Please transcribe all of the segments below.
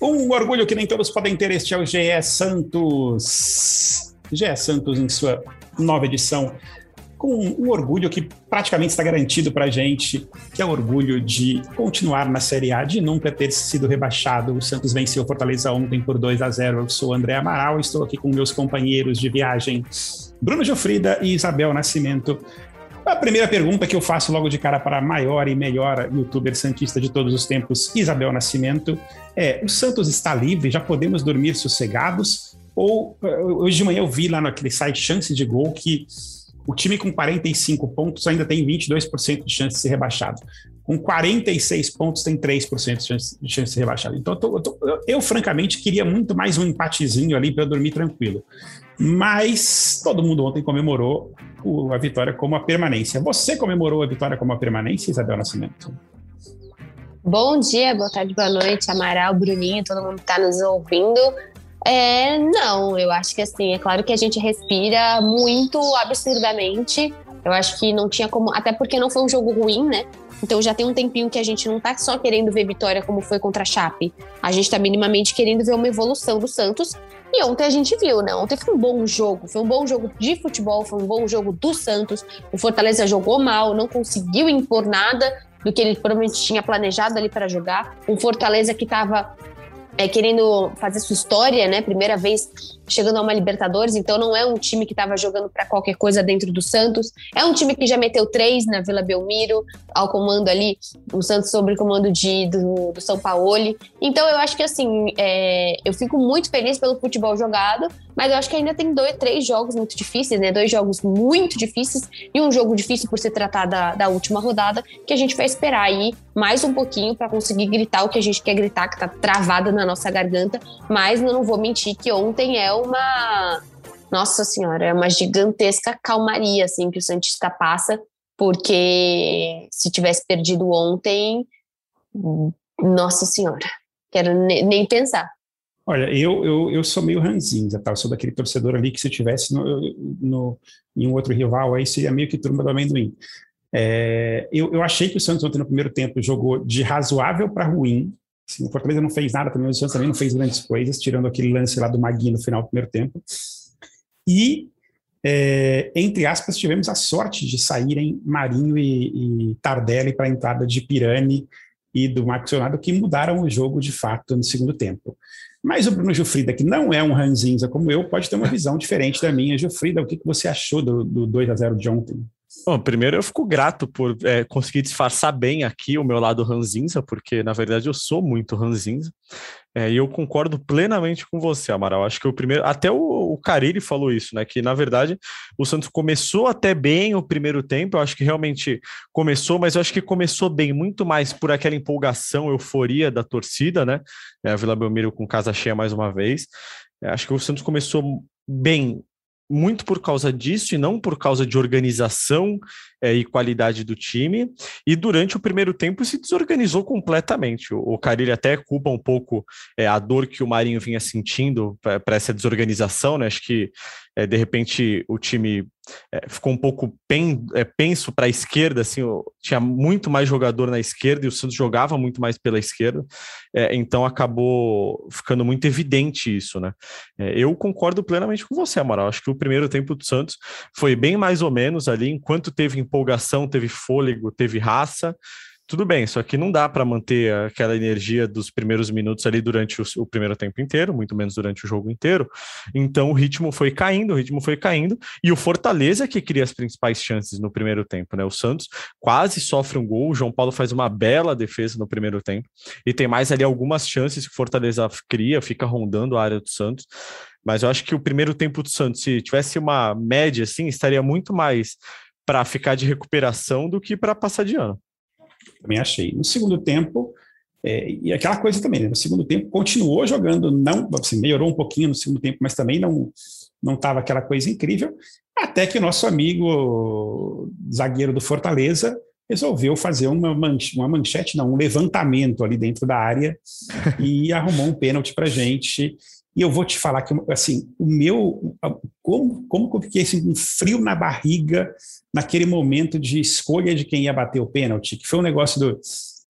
Um orgulho que nem todos podem ter, este é o GE Santos. GE Santos em sua nova edição, com um orgulho que praticamente está garantido para a gente, que é o orgulho de continuar na Série A, de nunca ter sido rebaixado. O Santos venceu Fortaleza ontem por 2 a 0. Eu sou o André Amaral, estou aqui com meus companheiros de viagem, Bruno Jofrida e Isabel Nascimento. A primeira pergunta que eu faço logo de cara para a maior e melhor youtuber santista de todos os tempos, Isabel Nascimento, é: o Santos está livre? Já podemos dormir sossegados? Ou eh, hoje de manhã eu vi lá naquele site Chance de Gol que o time com 45 pontos ainda tem 22% de chance de ser rebaixado. Com 46 pontos, tem 3% de chance, de chance de ser rebaixado. Então, eu, tô, eu, tô, eu, francamente, queria muito mais um empatezinho ali para dormir tranquilo. Mas todo mundo ontem comemorou a vitória como a permanência. Você comemorou a vitória como a permanência, Isabel Nascimento? Bom dia, boa tarde, boa noite, Amaral, Bruninho, todo mundo que está nos ouvindo. É, não, eu acho que assim, é claro que a gente respira muito absurdamente. Eu acho que não tinha como, até porque não foi um jogo ruim, né? Então já tem um tempinho que a gente não tá só querendo ver vitória como foi contra a Chape. A gente tá minimamente querendo ver uma evolução do Santos. E ontem a gente viu, né? Ontem foi um bom jogo. Foi um bom jogo de futebol, foi um bom jogo do Santos. O Fortaleza jogou mal, não conseguiu impor nada do que ele provavelmente tinha planejado ali para jogar. Um Fortaleza que estava é, querendo fazer sua história, né? Primeira vez chegando a uma Libertadores, então não é um time que estava jogando para qualquer coisa dentro do Santos. É um time que já meteu três na Vila Belmiro, ao comando ali, o Santos sobre comando de, do, do São Paulo. Então eu acho que assim, é, eu fico muito feliz pelo futebol jogado, mas eu acho que ainda tem dois, três jogos muito difíceis, né? Dois jogos muito difíceis e um jogo difícil por se tratar da, da última rodada, que a gente vai esperar aí mais um pouquinho para conseguir gritar o que a gente quer gritar, que tá travado na nossa garganta. Mas eu não vou mentir que ontem é uma. Nossa Senhora, é uma gigantesca calmaria assim que o Santista passa, porque se tivesse perdido ontem, Nossa Senhora, quero nem pensar. Olha, eu, eu, eu sou meio ranzinza, tá? Eu sou daquele torcedor ali que se tivesse no, no, em um outro rival, aí seria meio que turma do amendoim. É, eu, eu achei que o Santos ontem no primeiro tempo jogou de razoável para ruim. Assim, o Fortaleza não fez nada também, o Santos também não fez grandes coisas, tirando aquele lance lá do Magui no final do primeiro tempo. E, é, entre aspas, tivemos a sorte de saírem Marinho e, e Tardelli para a entrada de Pirani e do Marcos Leonardo, que mudaram o jogo de fato no segundo tempo. Mas o Bruno Gilfrida, que não é um ranzinza como eu, pode ter uma visão diferente da minha. Gilfrida, o que, que você achou do, do 2 a 0 de ontem? Bom, primeiro eu fico grato por é, conseguir disfarçar bem aqui o meu lado ranzinza, porque na verdade eu sou muito ranzinza. É, e eu concordo plenamente com você, Amaral. Acho que o primeiro. Até o, o Carilli falou isso, né? Que na verdade o Santos começou até bem o primeiro tempo. Eu acho que realmente começou, mas eu acho que começou bem muito mais por aquela empolgação, euforia da torcida, né? É, a Vila Belmiro com casa cheia mais uma vez. É, acho que o Santos começou bem muito por causa disso e não por causa de organização é, e qualidade do time. E durante o primeiro tempo se desorganizou completamente. O, o Carilli até culpa um pouco é, a dor que o Marinho vinha sentindo para essa desorganização, né? Acho que é, de repente o time é, ficou um pouco pen, é, penso para a esquerda, assim, tinha muito mais jogador na esquerda e o Santos jogava muito mais pela esquerda, então acabou ficando muito evidente isso, né? Eu concordo plenamente com você, Amaral. Acho que o primeiro tempo do Santos foi bem mais ou menos ali, enquanto teve empolgação, teve fôlego, teve raça tudo bem, só que não dá para manter aquela energia dos primeiros minutos ali durante o, o, primeiro tempo inteiro, muito menos durante o jogo inteiro. Então o ritmo foi caindo, o ritmo foi caindo, e o Fortaleza que cria as principais chances no primeiro tempo, né? O Santos quase sofre um gol, o João Paulo faz uma bela defesa no primeiro tempo, e tem mais ali algumas chances que o Fortaleza cria, fica rondando a área do Santos. Mas eu acho que o primeiro tempo do Santos, se tivesse uma média assim, estaria muito mais para ficar de recuperação do que para passar de ano. Também achei. No segundo tempo, é, e aquela coisa também, né? no segundo tempo continuou jogando, não, assim, melhorou um pouquinho no segundo tempo, mas também não não estava aquela coisa incrível, até que o nosso amigo zagueiro do Fortaleza resolveu fazer uma, uma manchete, não, um levantamento ali dentro da área e arrumou um pênalti para gente. E eu vou te falar que, assim, o meu. Como, como que eu fiquei assim, com frio na barriga naquele momento de escolha de quem ia bater o pênalti, que foi um negócio do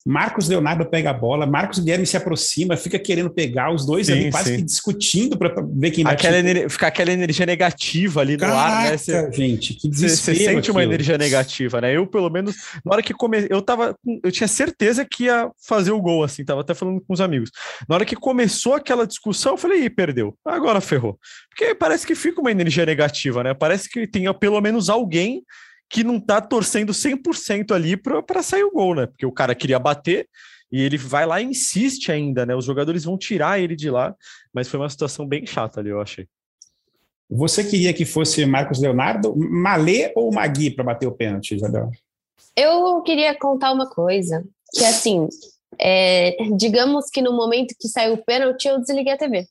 Marcos Leonardo pega a bola, Marcos Guilherme se aproxima, fica querendo pegar os dois sim, ali, quase sim. que discutindo para ver quem aquela ener... Fica aquela energia negativa ali Caraca, no ar, né? Cê, gente, que desespero. Você sente uma energia negativa, né? Eu, pelo menos, na hora que comecei, eu tava. Eu tinha certeza que ia fazer o gol, assim, tava até falando com os amigos. Na hora que começou aquela discussão, eu falei, ih, perdeu. Agora ferrou. Porque parece que fica uma energia negativa, né? Parece que tem pelo menos alguém que não tá torcendo 100% ali para sair o gol, né? Porque o cara queria bater e ele vai lá e insiste ainda, né? Os jogadores vão tirar ele de lá, mas foi uma situação bem chata ali, eu achei. Você queria que fosse Marcos Leonardo, Malê ou Magui para bater o pênalti, Isabel? Eu queria contar uma coisa, que assim, é, digamos que no momento que saiu o pênalti, eu desliguei a TV.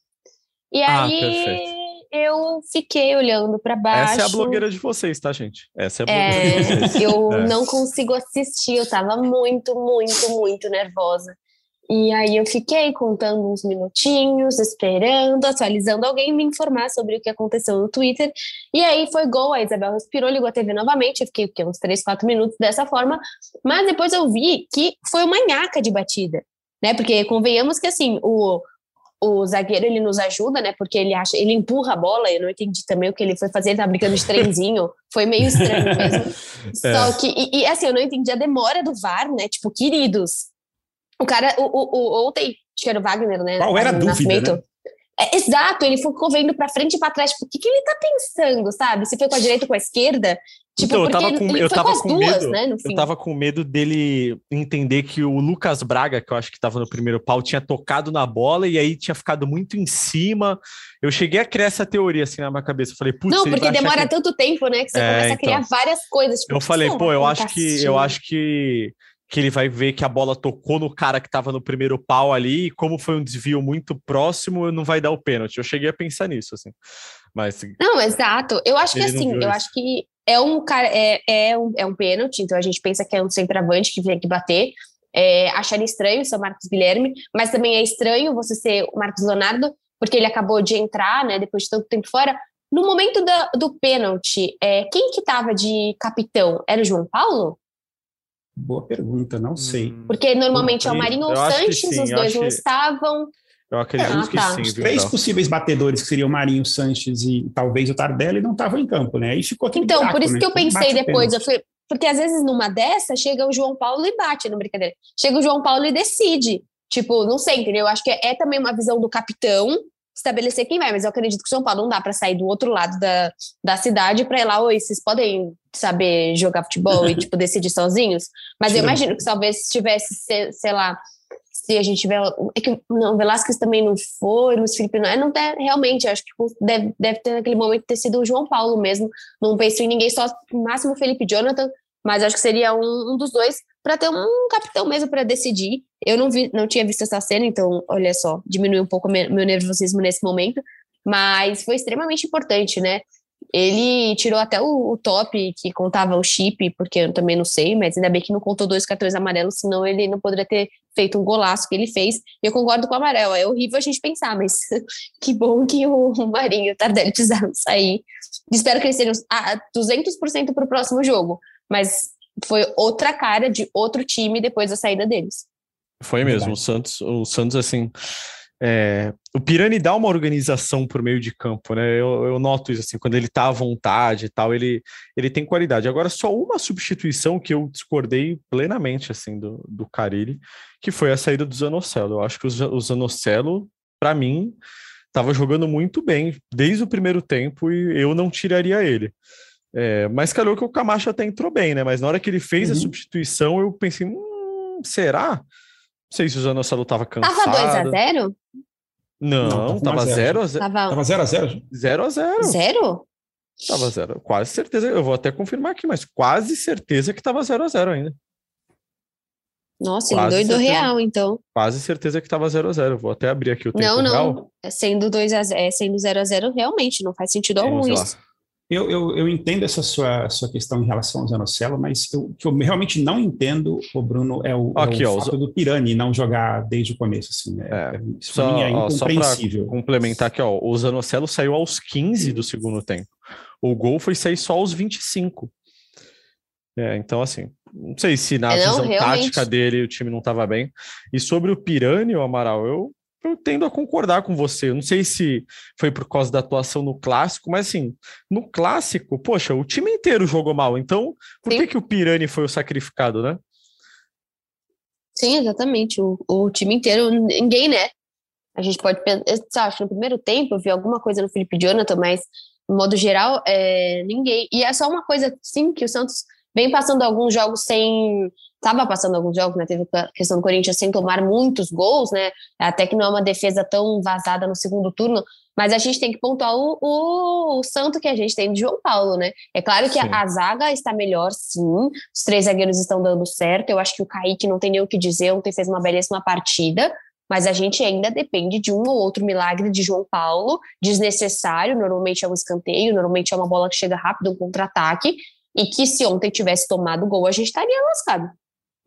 E ah, aí perfeito eu fiquei olhando para baixo. Essa é a blogueira de vocês, tá, gente? Essa é a blogueira é, de vocês. Eu é. não consigo assistir, eu tava muito, muito, muito nervosa. E aí eu fiquei contando uns minutinhos, esperando, atualizando alguém me informar sobre o que aconteceu no Twitter. E aí foi gol, a Isabel respirou, ligou a TV novamente, eu fiquei uns 3, 4 minutos dessa forma. Mas depois eu vi que foi uma nhaca de batida, né? Porque convenhamos que assim, o, o zagueiro ele nos ajuda, né? Porque ele acha, ele empurra a bola. Eu não entendi também o que ele foi fazer. Ele tá brincando de trenzinho. Foi meio estranho mesmo. é. Só que e, e, assim eu não entendi a demora do VAR, né? Tipo, queridos, o cara, o, o, o ontem, acho que era o Wagner, né? Qual era a dúvida? Né? É, exato, ele ficou vendo para frente e para trás. Tipo, o que, que ele tá pensando, sabe? Se foi com a direita ou com a esquerda? Tipo, então, eu tava com, eu tava com, com duas, medo, né, Eu tava com medo dele entender que o Lucas Braga, que eu acho que tava no primeiro pau, tinha tocado na bola e aí tinha ficado muito em cima. Eu cheguei a criar essa teoria assim na minha cabeça. Eu falei, putz, Não, porque demora que... tanto tempo, né? Que você é, começa a criar então. várias coisas. Tipo, eu falei, pô, eu acho que eu acho que que ele vai ver que a bola tocou no cara que estava no primeiro pau ali, e como foi um desvio muito próximo, não vai dar o pênalti. Eu cheguei a pensar nisso, assim. Mas. Não, exato. Eu acho que assim, eu isso. acho que é um cara, é, é, um, é um pênalti, então a gente pensa que é um centroavante que vem aqui bater. É, acharia estranho ser o Marcos Guilherme, mas também é estranho você ser o Marcos Leonardo, porque ele acabou de entrar, né, depois de tanto tempo fora. No momento da, do pênalti, é, quem que estava de capitão? Era o João Paulo? Boa pergunta, não sei. Hum. Porque normalmente é o Marinho ou o Sanches, os dois não que... estavam. Eu acredito ah, que tá. sim. Os três possíveis batedores, que seriam Marinho, Sanches e talvez o Tardelli, não estavam em campo, né? Aí ficou Então, buraco, por isso né? que eu pensei depois, eu fui, porque às vezes numa dessa chega o João Paulo e bate, no brincadeira. Chega o João Paulo e decide. Tipo, não sei, entendeu? Eu acho que é, é também uma visão do capitão estabelecer quem vai, mas eu acredito que o São Paulo não dá para sair do outro lado da, da cidade para ir lá, oi, vocês podem saber jogar futebol e tipo decidir sozinhos. Mas Sim. eu imagino que talvez tivesse, sei lá, se a gente tiver. É que não, Velasquez também não foi, Luiz Felipe não é, não tem, realmente, acho que deve, deve ter naquele momento ter sido o João Paulo mesmo. Não penso em ninguém, só máximo Felipe Jonathan, mas acho que seria um, um dos dois para ter um capitão mesmo para decidir. Eu não vi, não tinha visto essa cena, então, olha só, diminuiu um pouco meu nervosismo nesse momento, mas foi extremamente importante, né? Ele tirou até o, o, top que contava o chip, porque eu também não sei, mas ainda bem que não contou dois cartões amarelos, senão ele não poderia ter feito um golaço que ele fez. E eu concordo com o amarelo, é horrível a gente pensar, mas que bom que o Marinho e o Tardelli precisaram sair. Espero que eles sejam a 200% para o próximo jogo, mas foi outra cara de outro time depois da saída deles. Foi mesmo, o Santos, o Santos assim, é, o Pirani dá uma organização por meio de campo, né? Eu, eu, noto isso assim, quando ele tá à vontade e tal, ele, ele tem qualidade. Agora, só uma substituição que eu discordei plenamente assim do, do Carilli, que foi a saída do Zanocelo. Eu acho que o, Zanocelo, para mim, estava jogando muito bem desde o primeiro tempo e eu não tiraria ele. É, mas calhou que o Camacho até entrou bem, né? Mas na hora que ele fez uhum. a substituição, eu pensei, hum, será? Não sei se o Zanocelo estava cansado. Tava 2x0? Não, não tava 0 x 0 Tava 0 x 0 0 x 0 Zero? Tava 0. Quase certeza. Eu vou até confirmar aqui, mas quase certeza que tava 0 x 0 ainda. Nossa, ele doido real, então. Quase certeza que tava 0 x 0 Vou até abrir aqui o tempo Não, não. Real. É sendo 2 a 0, é sendo 0 x 0 realmente, não faz sentido Vamos algum lá. isso. Eu, eu, eu, entendo essa sua, sua questão em relação ao Zanocelo, mas o que eu realmente não entendo, o Bruno, é o, Aqui, é o ó, fato do Pirani não jogar desde o começo. Assim, né? é, isso só, é incompreensível. Ó, só complementar aqui, ó, o Zanocelo saiu aos 15 do segundo tempo. O gol foi sair só aos 25. É, então, assim, não sei se na é, não, visão realmente... tática dele o time não estava bem. E sobre o Pirani, o Amaral, eu eu tendo a concordar com você. Eu não sei se foi por causa da atuação no clássico, mas assim, no clássico, poxa, o time inteiro jogou mal. Então, por que, que o Pirani foi o sacrificado, né? Sim, exatamente. O, o time inteiro, ninguém, né? A gente pode pensar, acho que no primeiro tempo eu vi alguma coisa no Felipe Jonathan, mas no modo geral, é, ninguém. E é só uma coisa, sim, que o Santos vem passando alguns jogos sem. Estava passando alguns jogos, né? Teve a questão do Corinthians sem tomar muitos gols, né? Até que não é uma defesa tão vazada no segundo turno, mas a gente tem que pontuar o, o, o santo que a gente tem de João Paulo, né? É claro que a, a, zaga está melhor, sim. Os três zagueiros estão dando certo. Eu acho que o Kaique não tem nem o que dizer, ontem fez uma belíssima partida. Mas a gente ainda depende de um ou outro milagre de João Paulo, desnecessário. Normalmente é um escanteio, normalmente é uma bola que chega rápido, um contra-ataque e que se ontem tivesse tomado gol, a gente estaria lascado.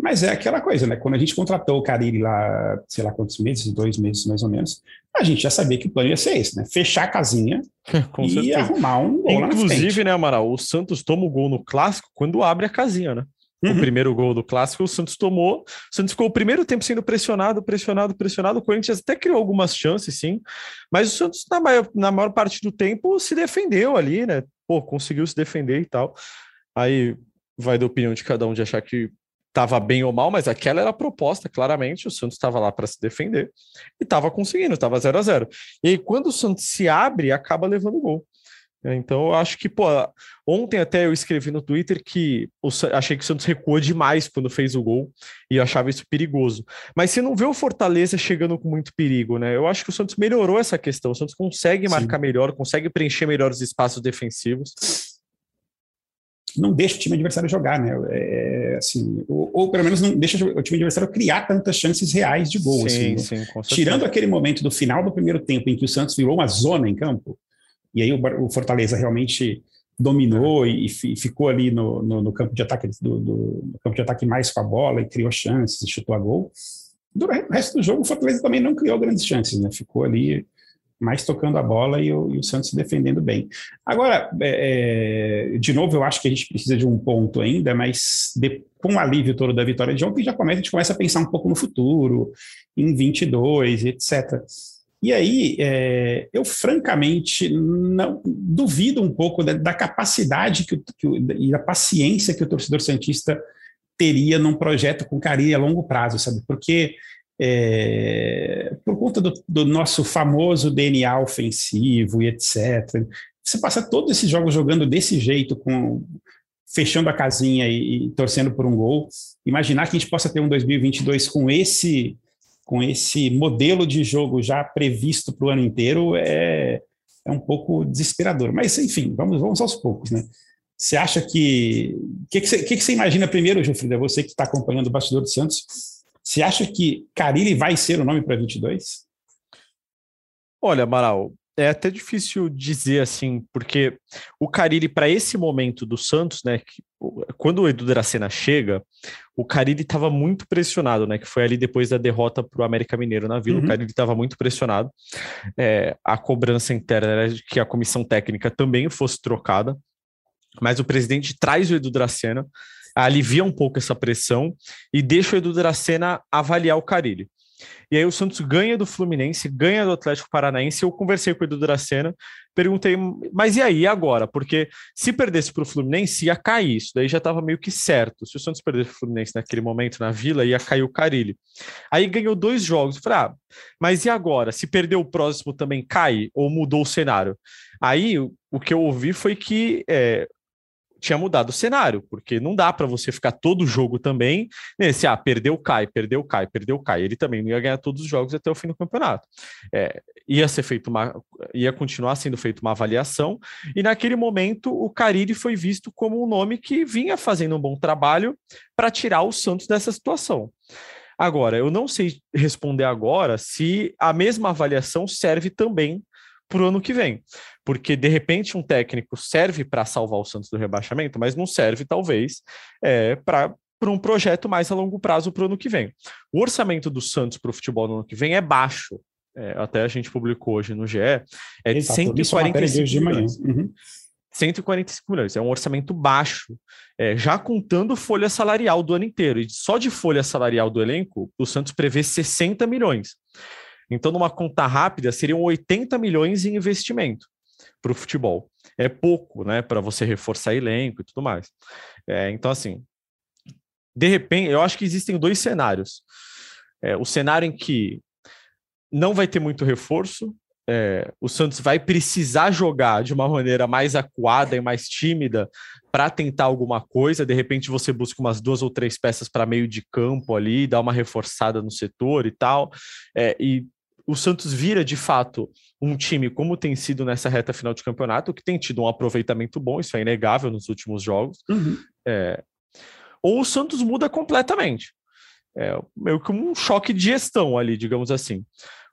Mas é aquela coisa, né? Quando a gente contratou o Carille lá, sei lá quantos meses, dois meses mais ou menos, a gente já sabia que o plano ia ser esse, né? Fechar a casinha e certeza. arrumar um gol Inclusive, né, Amaral, o Santos toma o gol no clássico quando abre a casinha, né? Uhum. O primeiro gol do clássico, o Santos tomou. O Santos ficou o primeiro tempo sendo pressionado, pressionado, pressionado. O Corinthians até criou algumas chances, sim. Mas o Santos, na maior, na maior parte do tempo, se defendeu ali, né? Pô, conseguiu se defender e tal. Aí vai da opinião de cada um de achar que estava bem ou mal, mas aquela era a proposta, claramente. O Santos estava lá para se defender e estava conseguindo, estava 0 a 0 E aí, quando o Santos se abre, acaba levando gol. Então, eu acho que, pô, ontem até eu escrevi no Twitter que o, achei que o Santos recuou demais quando fez o gol e eu achava isso perigoso. Mas você não vê o Fortaleza chegando com muito perigo, né? Eu acho que o Santos melhorou essa questão. O Santos consegue marcar Sim. melhor, consegue preencher melhor os espaços defensivos não deixa o time adversário jogar, né? É, assim, ou, ou, pelo menos não deixa o time adversário criar tantas chances reais de gol. Sim, assim, sim, Tirando aquele momento do final do primeiro tempo em que o Santos virou uma zona em campo, e aí o, o Fortaleza realmente dominou e, e ficou ali no, no, no, campo de ataque do, do campo de ataque mais com a bola e criou chances e chutou a gol. Durante o resto do jogo, o Fortaleza também não criou grandes chances, né? Ficou ali mais tocando a bola e o, e o Santos se defendendo bem. Agora, é, é, de novo, eu acho que a gente precisa de um ponto ainda, mas de, com o alívio todo da vitória de ontem, já começa, a gente começa a pensar um pouco no futuro, em 22, etc. E aí, é, eu francamente não duvido um pouco da, da capacidade que, que, e da paciência que o torcedor santista teria num projeto com carinho a longo prazo, sabe? Porque é, por conta do, do, nosso famoso DNA ofensivo e etc. Você passa todos esses jogos jogando desse jeito, com fechando a casinha e, e, torcendo por um gol. Imaginar que a gente possa ter um 2022 com esse com esse modelo de jogo já previsto para o ano inteiro é, é um pouco desesperador. Mas, enfim, vamos, vamos aos poucos, né? Você acha que. O que, que, você, que, que você imagina primeiro, Gilfrida? Você que está acompanhando o bastidor do Santos, você acha que Carilli vai ser o nome para 22? Olha, Amaral, é até difícil dizer assim, porque o Carilli, para esse momento do Santos, né, que, quando o Edu Dracena chega, o Carilli estava muito pressionado, né, que foi ali depois da derrota para o América Mineiro na Vila, uhum. o Carilli estava muito pressionado, é, a cobrança interna era de que a comissão técnica também fosse trocada, mas o presidente traz o Edu Dracena, alivia um pouco essa pressão e deixa o Edu Dracena avaliar o Carilli. E aí o Santos ganha do Fluminense, ganha do Atlético Paranaense. Eu conversei com o Edu Dracena, perguntei, mas e aí agora? Porque se perdesse para o Fluminense, ia cair. Isso daí já estava meio que certo. Se o Santos perdesse para o Fluminense naquele momento na Vila, ia cair o Carilli. Aí ganhou dois jogos. Eu falei, ah, mas e agora? Se perder o próximo também cai? Ou mudou o cenário? Aí o que eu ouvi foi que é, tinha mudado o cenário, porque não dá para você ficar todo jogo também nesse, ah, perdeu, cai, perdeu, cai, perdeu, cai. Ele também não ia ganhar todos os jogos até o fim do campeonato. É, ia ser feito uma, ia continuar sendo feita uma avaliação, e naquele momento o Cariri foi visto como um nome que vinha fazendo um bom trabalho para tirar o Santos dessa situação. Agora, eu não sei responder agora se a mesma avaliação serve também para o ano que vem. Porque, de repente, um técnico serve para salvar o Santos do rebaixamento, mas não serve, talvez, é, para para um projeto mais a longo prazo para o ano que vem. O orçamento do Santos para o futebol no ano que vem é baixo. É, até a gente publicou hoje no GE, é de Exato, 145 milhões. Uhum. 145 milhões, é um orçamento baixo, é, já contando folha salarial do ano inteiro. E só de folha salarial do elenco, o Santos prevê 60 milhões. Então, numa conta rápida, seriam 80 milhões em investimento para o futebol. É pouco, né, para você reforçar elenco e tudo mais. É, então, assim, de repente, eu acho que existem dois cenários. É, o cenário em que não vai ter muito reforço, é, o Santos vai precisar jogar de uma maneira mais acuada e mais tímida para tentar alguma coisa. De repente, você busca umas duas ou três peças para meio de campo ali, dá uma reforçada no setor e tal. É, e o Santos vira de fato um time, como tem sido nessa reta final de campeonato, que tem tido um aproveitamento bom, isso é inegável nos últimos jogos. Uhum. É, ou o Santos muda completamente. É meio que um choque de gestão ali, digamos assim.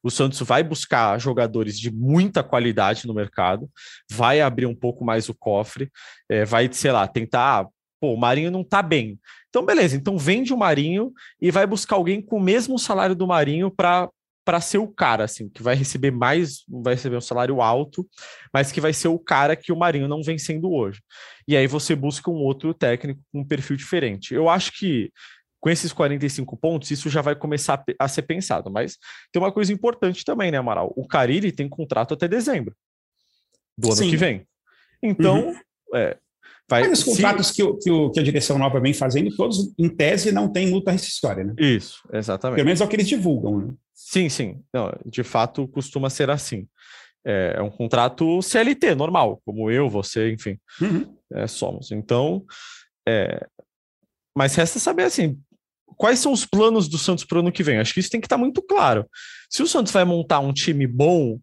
O Santos vai buscar jogadores de muita qualidade no mercado, vai abrir um pouco mais o cofre, é, vai, sei lá, tentar. Pô, o Marinho não tá bem. Então, beleza, então vende o Marinho e vai buscar alguém com o mesmo salário do Marinho para para ser o cara, assim, que vai receber mais, vai receber um salário alto, mas que vai ser o cara que o Marinho não vem sendo hoje. E aí você busca um outro técnico com um perfil diferente. Eu acho que com esses 45 pontos, isso já vai começar a ser pensado. Mas tem uma coisa importante também, né, Amaral? O Carille tem contrato até dezembro do ano Sim. que vem. Então, uhum. é, vai. Mas os contratos se... que, o, que, o, que, a direção nova vem fazendo, todos, em tese, não tem multa rescisória, né? Isso, exatamente. Pelo menos é o que eles divulgam, né? Sim, sim. Não, de fato, costuma ser assim. É, é um contrato CLT, normal, como eu, você, enfim, uhum. é, somos. Então, é, mas resta saber assim, quais são os planos do Santos para o ano que vem? Acho que isso tem que estar tá muito claro. Se o Santos vai montar um time bom,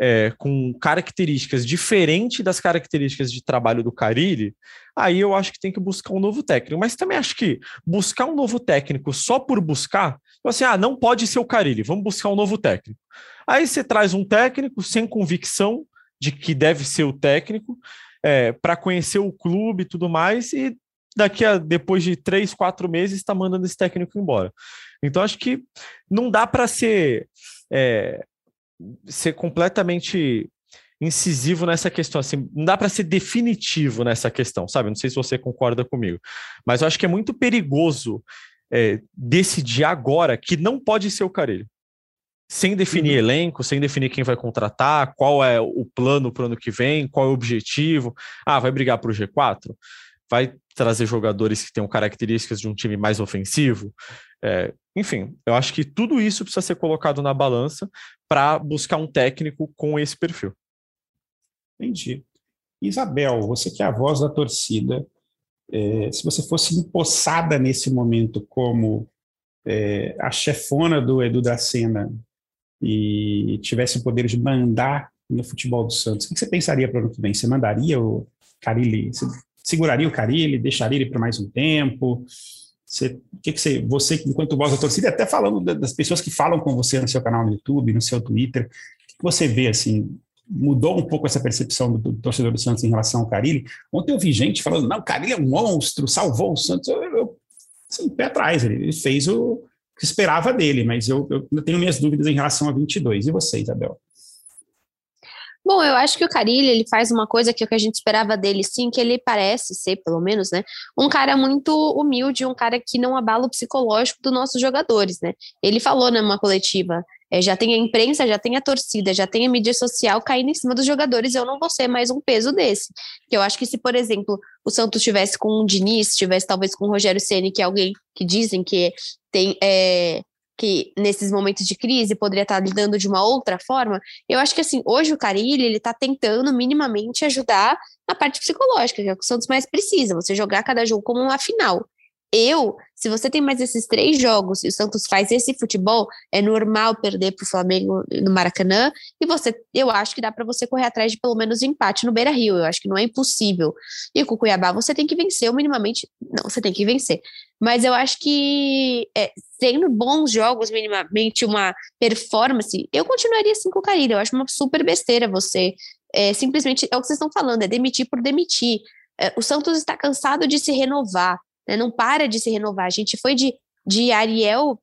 é, com características diferentes das características de trabalho do Carilli, aí eu acho que tem que buscar um novo técnico. Mas também acho que buscar um novo técnico só por buscar Tipo assim, ah, não pode ser o Carilli, vamos buscar um novo técnico. Aí você traz um técnico sem convicção de que deve ser o técnico, é, para conhecer o clube e tudo mais, e daqui a depois de três, quatro meses está mandando esse técnico embora. Então acho que não dá para ser é, ser completamente incisivo nessa questão, assim, não dá para ser definitivo nessa questão, sabe? Não sei se você concorda comigo, mas eu acho que é muito perigoso é, decidir agora que não pode ser o Carelho. Sem definir uhum. elenco, sem definir quem vai contratar, qual é o plano para o ano que vem, qual é o objetivo. Ah, vai brigar para o G4? Vai trazer jogadores que tenham características de um time mais ofensivo? É, enfim, eu acho que tudo isso precisa ser colocado na balança para buscar um técnico com esse perfil. Entendi. Isabel, você que é a voz da torcida, é, se você fosse empossada nesse momento como é, a chefona do Edu da Sena e tivesse o poder de mandar no futebol do Santos, o que você pensaria para o ano que vem? Você mandaria o Carilli, você seguraria o Carilli, deixaria ele por mais um tempo? Você, que, que você, você, enquanto voz da torcida, até falando das pessoas que falam com você no seu canal no YouTube, no seu Twitter, o que você vê assim? mudou um pouco essa percepção do, do, torcedor do Santos em relação ao Carilli. Ontem eu vi gente falando, não, o Carilli é um monstro, salvou o Santos. Eu, eu assim, pé atrás, ele fez o que esperava dele, mas eu, eu tenho minhas dúvidas em relação a 22. E você, Isabel? Bom, eu acho que o Carilli, ele faz uma coisa que, o que a gente esperava dele, sim, que ele parece ser, pelo menos, né, um cara muito humilde, um cara que não abala o psicológico dos nossos jogadores, né. Ele falou numa coletiva, é, já tem a imprensa, já tem a torcida, já tem a mídia social caindo em cima dos jogadores, eu não vou ser mais um peso desse. Que eu acho que se, por exemplo, o Santos tivesse com o Diniz, tivesse talvez com o Rogério Ceni, que é alguém que dizem que tem é, que nesses momentos de crise poderia estar lidando de uma outra forma, eu acho que assim, hoje o Carilli, ele está tentando minimamente ajudar na parte psicológica, que é o que o Santos mais precisa, você jogar cada jogo como uma final. Eu, se você tem mais esses três jogos e o Santos faz esse futebol, é normal perder para o Flamengo no Maracanã. E você, eu acho que dá para você correr atrás de pelo menos empate no Beira Rio. Eu acho que não é impossível. E com o Cuiabá você tem que vencer, ou minimamente. Não, você tem que vencer. Mas eu acho que é, tendo bons jogos, minimamente uma performance, eu continuaria assim com o Carilho. Eu acho uma super besteira você é, simplesmente. É o que vocês estão falando, é demitir por demitir. É, o Santos está cansado de se renovar né? não para de se renovar. A gente foi de, de Ariel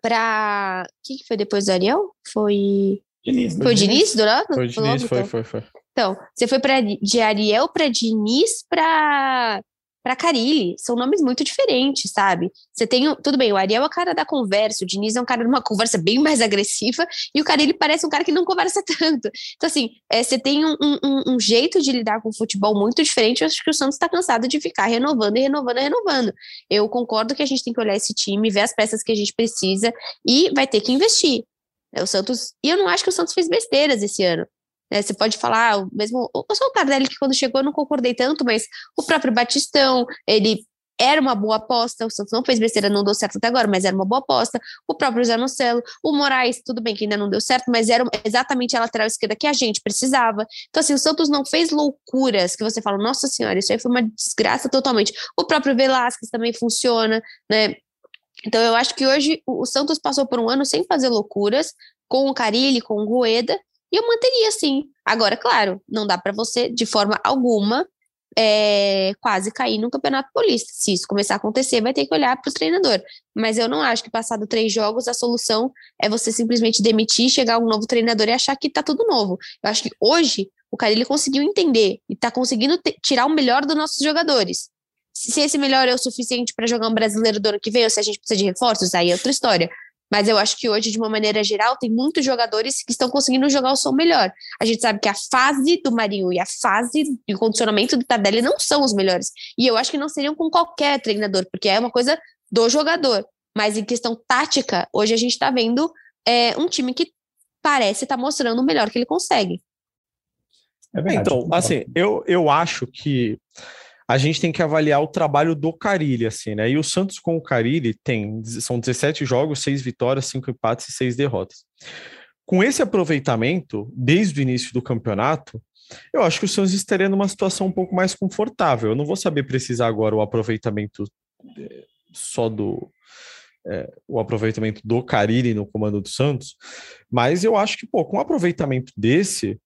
para. O que, que foi depois do Ariel? Foi. Diniz, foi o Diniz, Dourado? Foi o Diniz, foi, foi, foi. Então, você foi pra, de Ariel para Diniz para para Carilli. São nomes muito diferentes, sabe? Você tem, tudo bem, o Ariel é o cara da conversa, o Diniz é um cara de uma conversa bem mais agressiva, e o Carilli parece um cara que não conversa tanto. Então, assim, é, você tem um, um, um, jeito de lidar com o futebol muito diferente. Eu acho que o Santos está cansado de ficar renovando e renovando e renovando. Eu concordo que a gente tem que olhar esse time, ver as peças que a gente precisa e vai ter que investir. É, o Santos. E eu não acho que o Santos fez besteiras esse ano. Né? Você pode falar, o mesmo. Eu sou o Tardelli que quando chegou eu não concordei tanto, mas o próprio Batistão, ele era uma boa aposta, o Santos não fez besteira, não deu certo até agora, mas era uma boa aposta. O próprio Zanocelo, o Moraes, tudo bem que ainda não deu certo, mas era exatamente a lateral esquerda que a gente precisava. Então, assim, o Santos não fez loucuras que você fala, nossa senhora, isso aí foi uma desgraça totalmente. O próprio Velasquez também funciona, né? Então, eu acho que hoje o Santos passou por um ano sem fazer loucuras, com o Carilli, com o Rueda, e eu manteria assim. Agora, claro, não dá para você, de forma alguma, é, quase cair no Campeonato Paulista. Se isso começar a acontecer, vai ter que olhar para o treinador. Mas eu não acho que, passado três jogos, a solução é você simplesmente demitir, chegar um novo treinador e achar que está tudo novo. Eu acho que hoje o Carilli conseguiu entender e está conseguindo tirar o melhor dos nossos jogadores. Se esse melhor é o suficiente para jogar um brasileiro do ano que vem, ou se a gente precisa de reforços, aí é outra história. Mas eu acho que hoje, de uma maneira geral, tem muitos jogadores que estão conseguindo jogar o som melhor. A gente sabe que a fase do Marinho e a fase de condicionamento do Tardelli não são os melhores. E eu acho que não seriam com qualquer treinador, porque é uma coisa do jogador. Mas em questão tática, hoje a gente está vendo é, um time que parece estar tá mostrando o melhor que ele consegue. É então, assim, eu, eu acho que a gente tem que avaliar o trabalho do Carilli, assim, né? E o Santos com o Carilli tem, são 17 jogos, 6 vitórias, 5 empates e 6 derrotas. Com esse aproveitamento, desde o início do campeonato, eu acho que o Santos estaria numa situação um pouco mais confortável. Eu não vou saber precisar agora o aproveitamento eh, só do, é, o aproveitamento do Carilli no comando do Santos, mas eu acho que, pô, com um aproveitamento desse,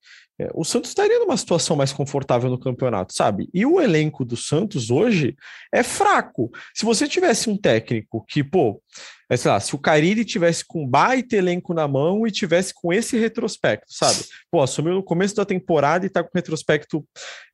o Santos estaria numa situação mais confortável no campeonato, sabe? E o elenco do Santos hoje é fraco. Se você tivesse um técnico que, pô, é, sei lá, se o Carille tivesse com baita elenco na mão e tivesse com esse retrospecto, sabe? Pô, assumiu no começo da temporada e tá com retrospecto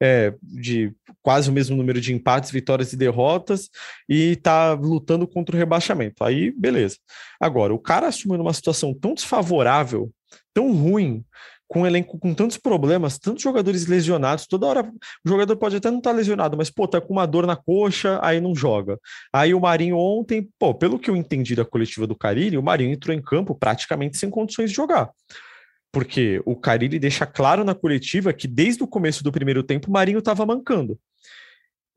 é, de quase o mesmo número de empates, vitórias e derrotas e tá lutando contra o rebaixamento. Aí, beleza. Agora, o cara assumiu numa situação tão desfavorável, tão ruim, com um elenco com tantos problemas, tantos jogadores lesionados, toda hora o jogador pode até não estar tá lesionado, mas pô, tá com uma dor na coxa, aí não joga. Aí o Marinho ontem, pô, pelo que eu entendi da coletiva do Carilli, o Marinho entrou em campo praticamente sem condições de jogar. Porque o Carilli deixa claro na coletiva que desde o começo do primeiro tempo o Marinho estava mancando.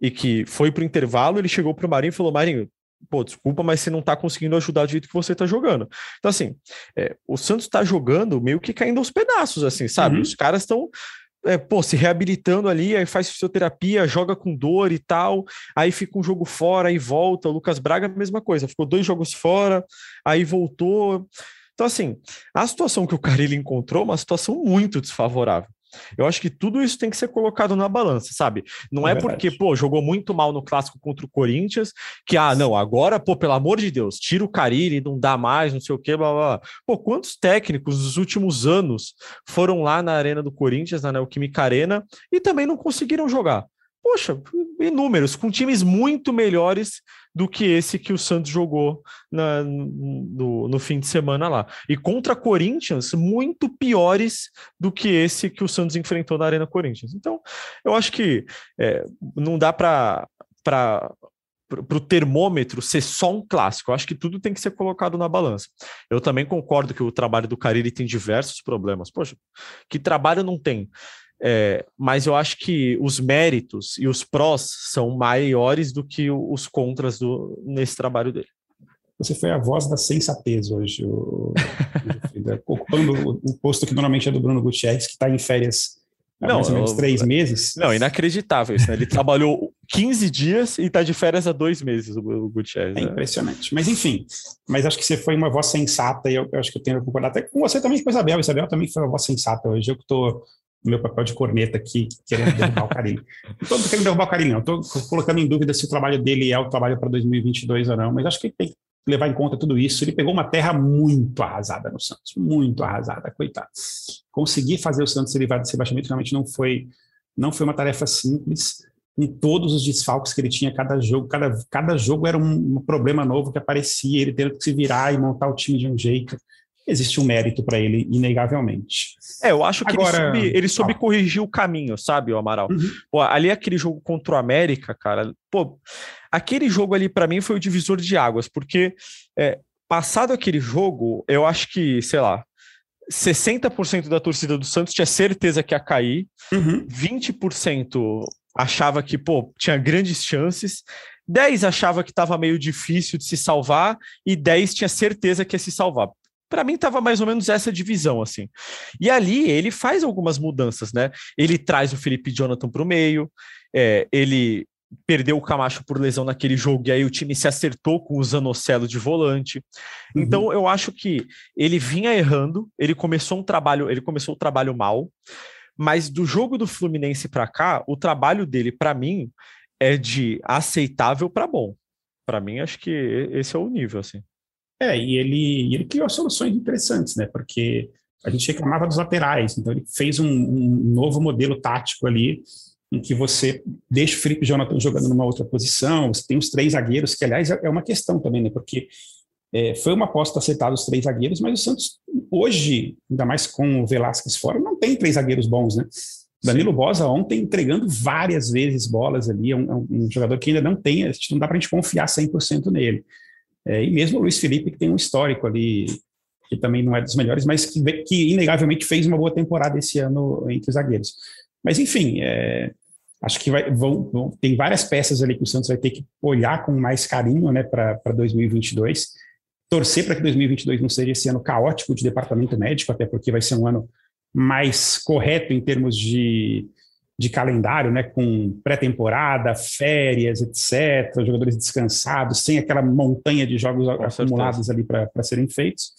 E que foi para o intervalo, ele chegou para o Marinho e falou: Marinho, pô, desculpa, mas você não tá conseguindo ajudar do jeito que você tá jogando. Então, assim, é, o Santos tá jogando meio que caindo aos pedaços, assim, sabe? Uhum. Os caras estão. É, pô, se reabilitando ali, aí faz fisioterapia, joga com dor e tal, aí fica um jogo fora, aí volta. O Lucas Braga, mesma coisa, ficou dois jogos fora, aí voltou. Então, assim, a situação que o Carilli encontrou é uma situação muito desfavorável. Eu acho que tudo isso tem que ser colocado na balança, sabe? Não é, é porque, pô, jogou muito mal no clássico contra o Corinthians, que, ah, não, agora, pô, pelo amor de Deus, tira o Carille, não dá mais, não sei o quê, blá, blá, blá. Pô, quantos técnicos nos últimos anos foram lá na Arena do Corinthians, na Neoquímica Arena, e também não conseguiram jogar? Poxa, inúmeros, com times muito melhores do que esse que o Santos jogou na, no, no, fim de semana lá. E contra Corinthians, muito piores do que esse que o Santos enfrentou na Arena Corinthians. Então, eu acho que é, não dá para para o termômetro ser só um clássico. Eu acho que tudo tem que ser colocado na balança. Eu também concordo que o trabalho do Cariri tem diversos problemas. Poxa, que trabalho não tem? É, mas eu acho que os méritos e os prós são maiores do que os contras do, nesse trabalho dele. Você foi a voz da sensatez hoje, o, ocupando o, posto que normalmente é do Bruno Gutierrez, que está em férias há não, mais ou menos eu, três meses. Não, inacreditável isso, né? Ele trabalhou 15 dias e está de férias há dois meses, o Gutierrez. É né? impressionante. Mas enfim, mas acho que você foi uma voz sensata e eu, eu acho que eu tenho que concordar até com você também, com a Isabel. Isabel também foi uma voz sensata hoje. Eu que estou meu papel de corneta aqui, querendo derrubar o Carinho. Não estou querendo derrubar o Carinho, não. Estou colocando em dúvida se o trabalho dele é o trabalho para 2022 ou não, mas acho que ele tem que levar em conta tudo isso. Ele pegou uma terra muito arrasada no Santos, muito arrasada, coitado. Conseguir fazer o Santos derivar desse rebaixamento realmente não foi, não foi uma tarefa simples, com todos os desfalques que ele tinha cada jogo. Cada, cada jogo era um, um problema novo que aparecia, ele tendo que se virar e montar o time de um jeito. Existe um mérito para ele, inegavelmente. É, eu acho que Agora, ele soube, ele soube corrigir o caminho, sabe, o Amaral? Uhum. Pô, ali aquele jogo contra o América, cara, pô, aquele jogo ali para mim foi o divisor de águas, porque é, passado aquele jogo, eu acho que, sei lá, 60% da torcida do Santos tinha certeza que ia cair, uhum. 20% achava que, pô, tinha grandes chances, 10 achava que estava meio difícil de se salvar e 10 tinha certeza que ia se salvar. Para mim estava mais ou menos essa divisão assim. E ali ele faz algumas mudanças, né? Ele traz o Felipe Jonathan para o meio, é, ele perdeu o Camacho por lesão naquele jogo e aí o time se acertou com o Zanocelo de volante. Uhum. Então eu acho que ele vinha errando, ele começou um trabalho, ele começou o trabalho mal, mas do jogo do Fluminense para cá, o trabalho dele para mim é de aceitável para bom. Para mim acho que esse é o nível assim. É, e ele, ele criou soluções interessantes, né? Porque a gente reclamava dos laterais, então ele fez um, um novo modelo tático ali em que você deixa o Felipe Jonathan jogando numa outra posição, você tem os três zagueiros, que aliás é uma questão também, né? Porque é, foi uma aposta aceitada os três zagueiros, mas o Santos hoje, ainda mais com o Velasquez fora, não tem três zagueiros bons, né? Danilo Bosa ontem entregando várias vezes bolas ali, é um, é um jogador que ainda não tem, não dá para a gente confiar 100% nele. É, e mesmo o Luiz Felipe, que tem um histórico ali, que também não é dos melhores, mas que, que inegavelmente fez uma boa temporada esse ano entre os zagueiros. Mas, enfim, é, acho que vai, vão, vão, tem várias peças ali que o Santos vai ter que olhar com mais carinho né, para 2022. Torcer para que 2022 não seja esse ano caótico de departamento médico, até porque vai ser um ano mais correto em termos de, de calendário, né, com pré-temporada, férias, etc., jogadores descansados, sem aquela montanha de jogos com acumulados certeza. ali para serem feitos.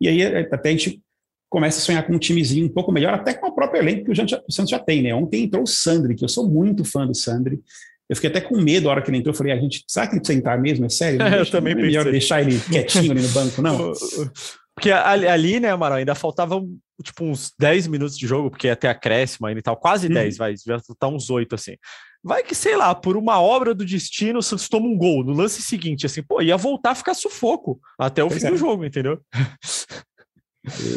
E aí até a gente começa a sonhar com um timezinho um pouco melhor, até com o próprio elenco que o, o Santos já tem, né? Ontem entrou o Sandri, que eu sou muito fã do Sandri. Eu fiquei até com medo a hora que ele entrou. Eu falei, a gente, será que ele entrar mesmo? É sério? Não, eu também não é melhor deixar ele quietinho ali no banco, não? Porque ali, ali, né, Amaral, ainda faltavam tipo uns 10 minutos de jogo, porque até acréscimo ainda e tal, quase hum. 10, vai, já tá uns 8 assim. Vai que, sei lá, por uma obra do destino, o Santos toma um gol no lance seguinte, assim, pô, ia voltar a ficar sufoco até o pois fim é. do jogo, entendeu?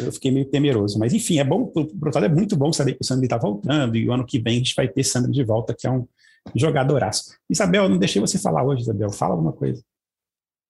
Eu fiquei meio temeroso. Mas, enfim, é bom, pro é muito bom saber que o Sandro está voltando e o ano que vem a gente vai ter Sandro de volta, que é um jogadoraço. Isabel, não deixei você falar hoje, Isabel. Fala alguma coisa.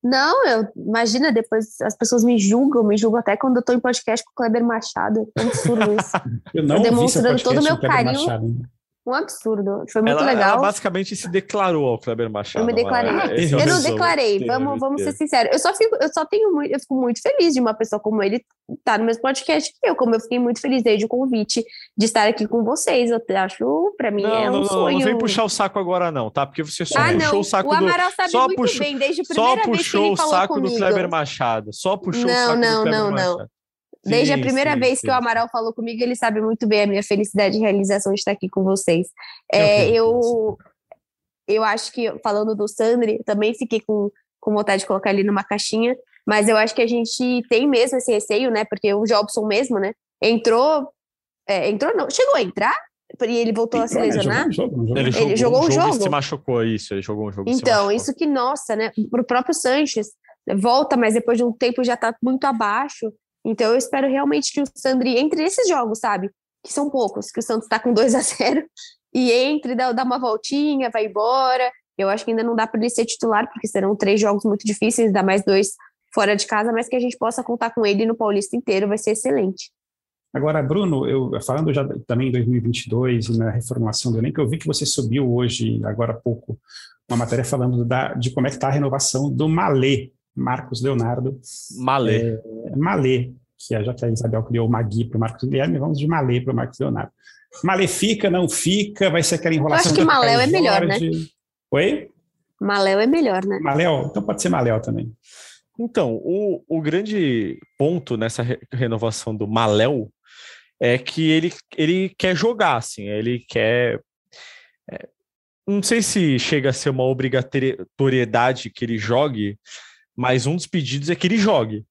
Não, eu imagina, depois as pessoas me julgam, me julgam até quando eu tô em podcast com o Kleber Machado. É absurdo isso. eu não eu demonstrando todo o meu carinho. Machado, um absurdo. Foi muito ela, legal. Ela basicamente se declarou ao Kleber Machado. Eu me declarei. É, eu não declarei, vamos, vamos ser sinceros. Eu só fico, eu só tenho muito, eu fico muito feliz de uma pessoa como ele estar no mesmo podcast que eu, como eu fiquei muito feliz desde o convite de estar aqui com vocês. Eu acho, para mim, não, é um não, sonho. Não vem puxar o saco agora, não, tá? Porque você só ah, puxou não. o saco o Amaral do. sabe só muito puxou, bem, desde a primeira só vez que ele falou o saco comigo. do Kleber Machado. Só puxou não, o saco não, do Kleber não, Machado. Não. Desde sim, a primeira sim, vez sim. que o Amaral falou comigo, ele sabe muito bem a minha felicidade e realização de estar aqui com vocês. É, eu, eu acho que, falando do Sandri, também fiquei com, com vontade de colocar ele numa caixinha, mas eu acho que a gente tem mesmo esse receio, né? Porque o Jobson mesmo, né? Entrou. É, entrou, não. Chegou a entrar? E ele voltou a se lesionar? Ele jogou, ele jogou, ele jogou um jogo, e se machucou, isso. Ele jogou um jogo Então, isso que, nossa, né? Pro próprio Sanches, volta, mas depois de um tempo já tá muito abaixo. Então eu espero realmente que o Sandri entre nesses jogos, sabe? Que são poucos, que o Santos tá com 2 a 0 e entre, dá, dá uma voltinha, vai embora. Eu acho que ainda não dá para ele ser titular, porque serão três jogos muito difíceis, dá mais dois fora de casa, mas que a gente possa contar com ele no Paulista inteiro vai ser excelente. Agora, Bruno, eu falando já também em 2022 na reformulação do elenco, eu vi que você subiu hoje, agora há pouco, uma matéria falando da, de como é que está a renovação do Malê, Marcos Leonardo. Malê. É, Malê, que é, já que a Isabel criou o Magui para o Marcos Guilherme, vamos de Malê para o Marcos Leonardo. Malê fica, não fica, vai ser aquela enrolação. Eu acho que Maléu é melhor, né? Oi? Maléu é melhor, né? Maléu? Então pode ser Maléu também. Então, o, o grande ponto nessa re renovação do Maléu é que ele, ele quer jogar, assim, ele quer. É, não sei se chega a ser uma obrigatoriedade que ele jogue, mas um dos pedidos é que ele jogue.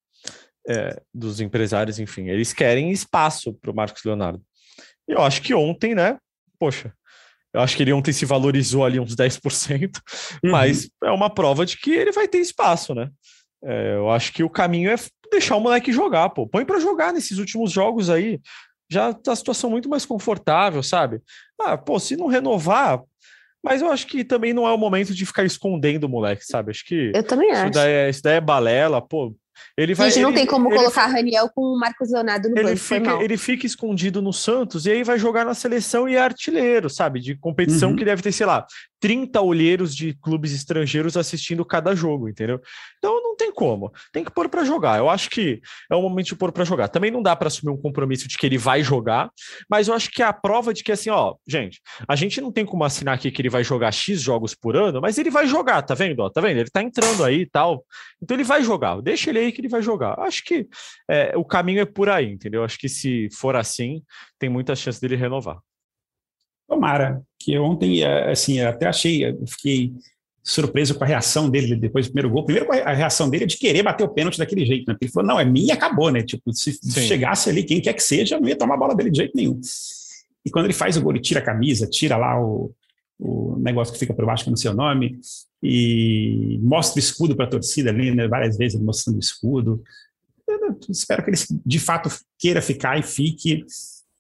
É, dos empresários, enfim, eles querem espaço para o Marcos Leonardo. E eu acho que ontem, né? Poxa, eu acho que ele ontem se valorizou ali uns 10%, uhum. mas é uma prova de que ele vai ter espaço, né? É, eu acho que o caminho é deixar o moleque jogar, pô. Põe para jogar nesses últimos jogos aí. Já tá a situação muito mais confortável, sabe? Ah, pô, se não renovar, mas eu acho que também não é o momento de ficar escondendo o moleque, sabe? Acho que. Eu também acho. Daí é, isso daí é balela, pô. Ele vai, Gente, não ele, tem como ele, colocar Raniel com o Marcos Leonardo no ele banco. Fica, ele fica escondido no Santos e aí vai jogar na seleção e é artilheiro, sabe? De competição uhum. que deve ter, sei lá, 30 olheiros de clubes estrangeiros assistindo cada jogo, entendeu? Então não tem como. Tem que pôr para jogar. Eu acho que é o momento de pôr para jogar. Também não dá para assumir um compromisso de que ele vai jogar, mas eu acho que é a prova de que assim, ó, gente, a gente não tem como assinar aqui que ele vai jogar X jogos por ano, mas ele vai jogar, tá vendo? Ó, tá vendo? Ele tá entrando aí e tal. Então ele vai jogar. Deixa ele aí que ele vai jogar. Acho que é, o caminho é por aí, entendeu? Acho que se for assim, tem muita chance dele renovar. Tomara, que ontem, é, assim, até achei, fiquei surpreso com a reação dele depois do primeiro gol. Primeiro, a reação dele é de querer bater o pênalti daquele jeito, né? Ele falou, não, é minha e acabou, né? Tipo, se Sim. chegasse ali, quem quer que seja, não ia tomar a bola dele de jeito nenhum. E quando ele faz o gol, ele tira a camisa, tira lá o, o negócio que fica por baixo, que é no seu nome, e mostra o escudo para a torcida ali, né? Várias vezes ele mostrando o escudo. Eu espero que ele, de fato, queira ficar e fique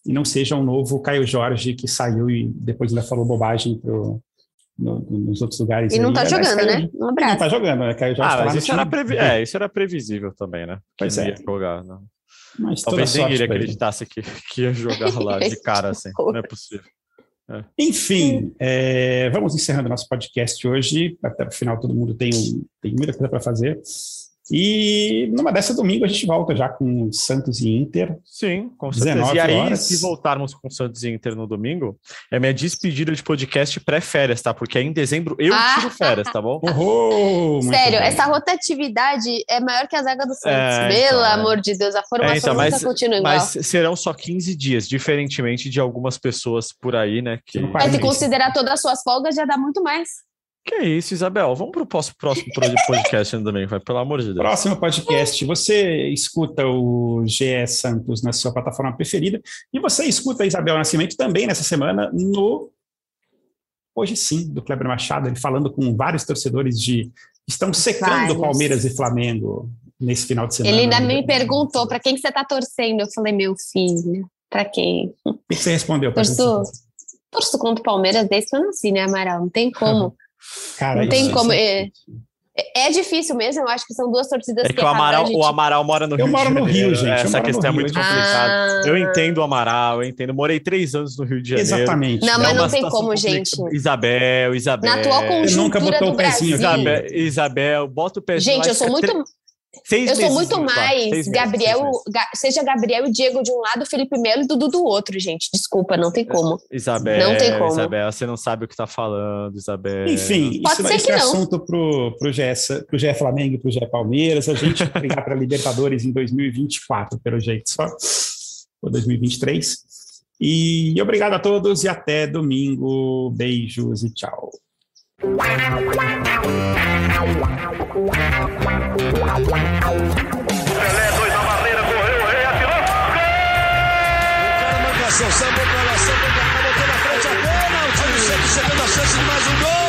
e não seja um novo Caio Jorge que saiu e depois ainda falou bobagem pro, no, nos outros lugares. E não está jogando, né? Um abraço. Não está jogando, né? Caio Jorge ah, tá mas isso era, previ é, isso era previsível também, né? Pois é. jogar, não. Mas Talvez nem ele acreditasse que, que ia jogar lá de cara assim. não é possível. É. Enfim, é, vamos encerrando nosso podcast hoje. Até o final todo mundo tem, tem muita coisa para fazer. E numa dessa domingo a gente volta já com Santos e Inter. Sim, com certeza. E aí, horas. se voltarmos com Santos e Inter no domingo, é minha despedida de podcast pré-férias, tá? Porque aí em dezembro eu ah. tiro férias, tá bom? Oh, Sério, essa rotatividade é maior que a zaga do Santos. É, Pelo então, amor de Deus, a formação é, então, mas, nunca continua igual. Mas serão só 15 dias, diferentemente de algumas pessoas por aí, né? Que... É, se considerar todas as suas folgas, já dá muito mais. Que é isso, Isabel. Vamos para o próximo, podcast também, vai, pelo amor de Deus. Próximo podcast. Você escuta o GE Santos na sua plataforma preferida e você escuta a Isabel Nascimento também nessa semana no Hoje Sim, do Kleber Machado, ele falando com vários torcedores de estão secando vários. Palmeiras e Flamengo nesse final de semana. Ele ainda me perguntou para quem que você está torcendo. Eu falei, meu filho, para quem? O que você respondeu? Torço, torço contra o Palmeiras desde que eu nasci, né, Amaral? Não tem como. Cara, não tem como. É, é difícil mesmo, eu acho que são duas torcidas é que, que o Amaral, gente... o Amaral mora no eu Rio. Eu moro no Rio, gente. Essa questão é muito complicada. Ah. Eu entendo o Amaral, eu entendo. Morei três anos no Rio de Janeiro. Exatamente. Não, mas é não tem como, gente. Isabel, Isabel. Na atual conjuntura nunca botou o pezinho Isabel, Isabel, bota o pezinho. Gente, eu sou muito. Seis eu sou muito mais meses, Gabriel, seja Gabriel e Diego de um lado, Felipe Melo e Dudu do outro, gente. Desculpa, não tem como. Isabel, não tem como. Isabel, você não sabe o que está falando, Isabel. Enfim, Pode isso, ser isso é assunto pro, pro, GE, pro GE Flamengo e pro GE Palmeiras. A gente vai brigar para Libertadores em 2024, pelo jeito só. Ou 2023. E obrigado a todos e até domingo. Beijos e tchau. Pelé, dois na barreira, correu, o rei atirou. Gol! O cara não passou, sambou pra lá, sambou pra cá, botou na frente a pênalti. Olha o chegando a chance de mais um gol.